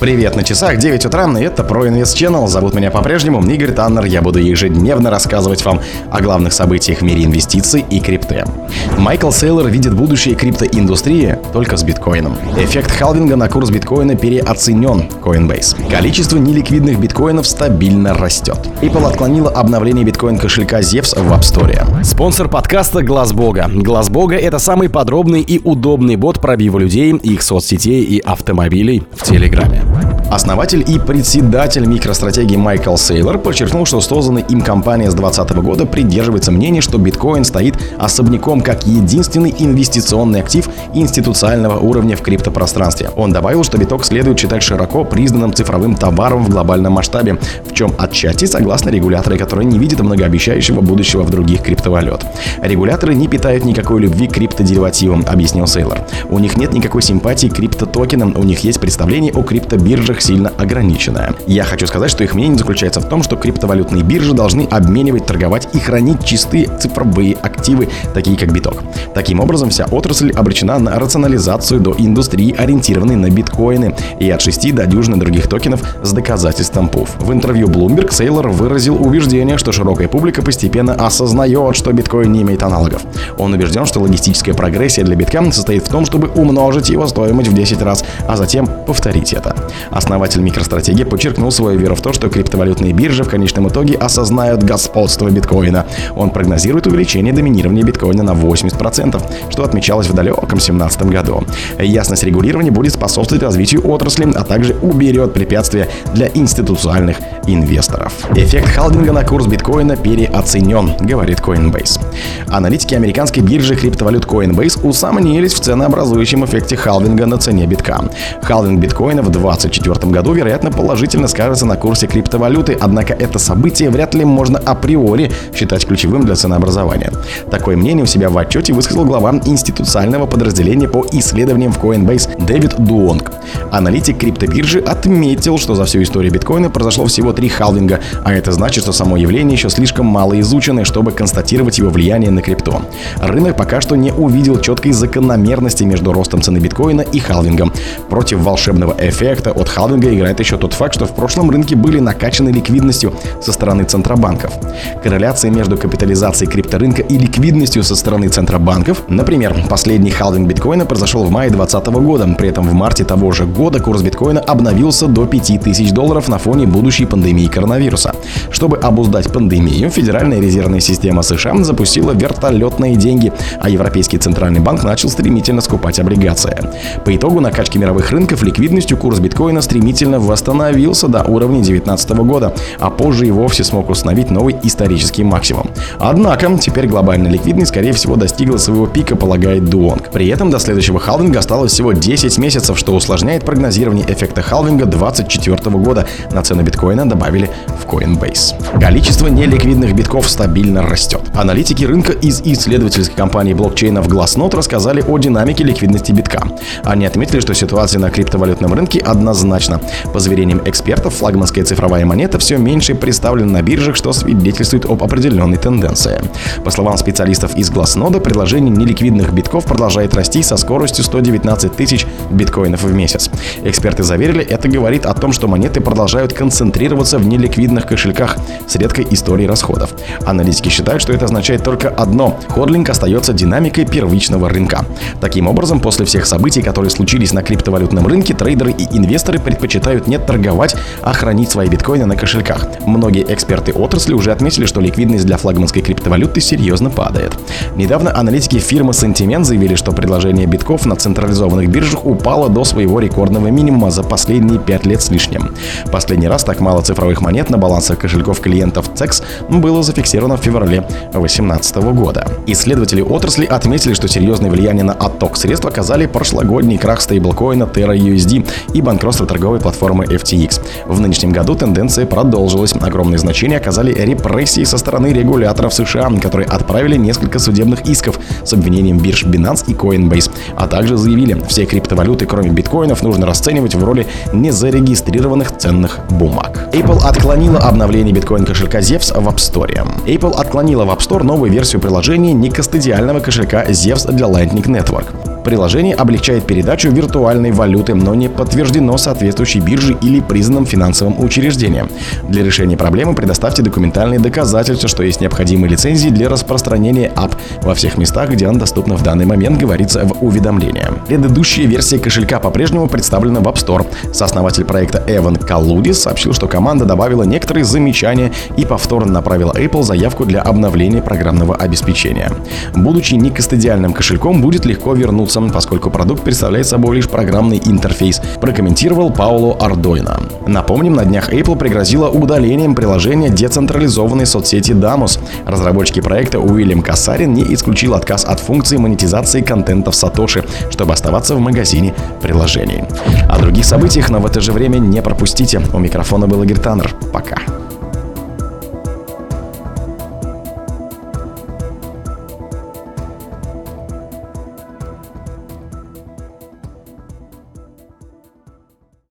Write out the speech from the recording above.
Привет на часах, 9 утра, и это ProInvest Channel. Зовут меня по-прежнему Игорь Таннер. Я буду ежедневно рассказывать вам о главных событиях в мире инвестиций и крипты. Майкл Сейлор видит будущее криптоиндустрии только с биткоином. Эффект халвинга на курс биткоина переоценен Coinbase. Количество неликвидных биткоинов стабильно растет. Apple отклонила обновление биткоин-кошелька Zevs в App Store. Спонсор подкаста Глаз Бога. Глаз Бога — это самый подробный и удобный бот пробива людей, их соцсетей и автомобилей в Телеграме. Основатель и председатель микростратегии Майкл Сейлор подчеркнул, что созданная им компания с 2020 года придерживается мнения, что биткоин стоит особняком как единственный инвестиционный актив институционального уровня в криптопространстве. Он добавил, что биток следует считать широко признанным цифровым товаром в глобальном масштабе, в чем отчасти согласны регуляторы, которые не видят многообещающего будущего в других криптовалют. Регуляторы не питают никакой любви к криптодеривативам, объяснил Сейлор. У них нет никакой симпатии к криптотокенам, у них есть представление о криптобиржах сильно ограниченная. Я хочу сказать, что их мнение заключается в том, что криптовалютные биржи должны обменивать, торговать и хранить чистые цифровые активы, такие как биток. Таким образом, вся отрасль обречена на рационализацию до индустрии, ориентированной на биткоины, и от 6 до дюжины других токенов с доказательством ПУФ. В интервью Bloomberg Сейлор выразил убеждение, что широкая публика постепенно осознает, что биткоин не имеет аналогов. Он убежден, что логистическая прогрессия для битка состоит в том, чтобы умножить его стоимость в 10 раз, а затем повторить это. Основатель микростратегии подчеркнул свою веру в то, что криптовалютные биржи в конечном итоге осознают господство биткоина. Он прогнозирует увеличение доминирования биткоина на 80%, что отмечалось в далеком 2017 году. Ясность регулирования будет способствовать развитию отрасли, а также уберет препятствия для институциональных инвесторов. Эффект халдинга на курс биткоина переоценен, говорит Coinbase. Аналитики американской биржи криптовалют Coinbase усомнились в ценообразующем эффекте халвинга на цене битка. Халвинг биткоина в 2024 году, вероятно, положительно скажется на курсе криптовалюты, однако это событие вряд ли можно априори считать ключевым для ценообразования. Такое мнение у себя в отчете высказал глава институционального подразделения по исследованиям в Coinbase Дэвид Дуонг. Аналитик криптобиржи отметил, что за всю историю биткоина произошло всего три халвинга, а это значит, что само явление еще слишком мало изучено, чтобы констатировать его влияние на крипту. Рынок пока что не увидел четкой закономерности между ростом цены биткоина и халвингом. Против волшебного эффекта от халвинга играет еще тот факт, что в прошлом рынке были накачаны ликвидностью со стороны центробанков. Корреляция между капитализацией крипторынка и ликвидностью со стороны центробанков, например, последний халвинг биткоина произошел в мае 2020 года, при этом в марте того же года курс биткоина обновился до 5000 долларов на фоне будущей пандемии коронавируса. Чтобы обуздать пандемию, Федеральная резервная система США запустила вертолетные деньги, а Европейский центральный банк начал стремительно скупать облигации. По итогу накачки мировых рынков ликвидностью курс биткоина стремительно восстановился до уровня 2019 года, а позже и вовсе смог установить новый исторический максимум. Однако, теперь глобальная ликвидность, скорее всего, достигла своего пика, полагает Дуонг. При этом до следующего халвинга осталось всего 10 месяцев, что усложняет прогнозирование эффекта халвинга 2024 года. На цену биткоина добавили в Coinbase. Количество неликвидных битков стабильно растет. Аналитики рынка из исследовательской компании блокчейнов Glassnode рассказали о динамике ликвидности битка. Они отметили, что ситуация на криптовалютном рынке однозначна. По заверениям экспертов, флагманская цифровая монета все меньше представлена на биржах, что свидетельствует об определенной тенденции. По словам специалистов из Glassnode, предложение неликвидных битков продолжает расти со скоростью 119 тысяч биткоинов в месяц. Эксперты заверили, это говорит о том, что монеты продолжают концентрироваться в неликвидных кошельках с редкой историей расходов. Аналитики считают, что это означает только одно – ходлинг остается динамикой первичного рынка. Таким образом, после всех событий, которые случились на криптовалютном рынке, трейдеры и инвесторы предпочитают не торговать, а хранить свои биткоины на кошельках. Многие эксперты отрасли уже отметили, что ликвидность для флагманской криптовалюты серьезно падает. Недавно аналитики фирмы Sentiment заявили, что предложение битков на централизованных биржах упало до своего рекордного минимума за последние 5 лет с лишним. Последний раз так мало цифровых монет на балансах кошельков клиентов CEX было зафиксировано в феврале 2018 года. Исследователи отрасли отметили, что серьезное влияние на отток средств оказали прошлогодний крах стейблкоина Terra USD и банкротство торговой платформы FTX. В нынешнем году тенденция продолжилась. Огромное значение оказали репрессии со стороны регуляторов США, которые отправили несколько судебных исков с обвинением бирж Binance и Coinbase, а также заявили, все криптовалюты, кроме биткоинов, нужно расценивать в роли незарегистрированных ценных бумаг. Apple отклонила обновление биткоин-кошелька Zevs в App Store. Apple отклонила в App Store новую версию приложения некастодиального кошелька Zevs для Lightning Network. Приложение облегчает передачу виртуальной валюты, но не подтверждено соответствующей биржей или признанным финансовым учреждением. Для решения проблемы предоставьте документальные доказательства, что есть необходимые лицензии для распространения ап во всех местах, где она доступна в данный момент, говорится в уведомлении. Предыдущая версия кошелька по-прежнему представлена в App Store. Сооснователь проекта Эван Калудис сообщил, что команда добавила некоторые замечания и повторно направила Apple заявку для обновления программного обеспечения. Будучи некастодиальным кошельком, будет легко вернуться, поскольку продукт представляет собой лишь программный интерфейс, прокомментировал Пауло Ардойна. Напомним, на днях Apple пригрозила удалением приложения децентрализованной соцсети Damos. Разработчики проекта Уильям Кассарин не исключил отказ от функции монетизации контента в Сатоши, чтобы оставаться в магазине приложений. О других событиях, но в это же время не пропустите. У микрофона был Игорь Таннер. Пока.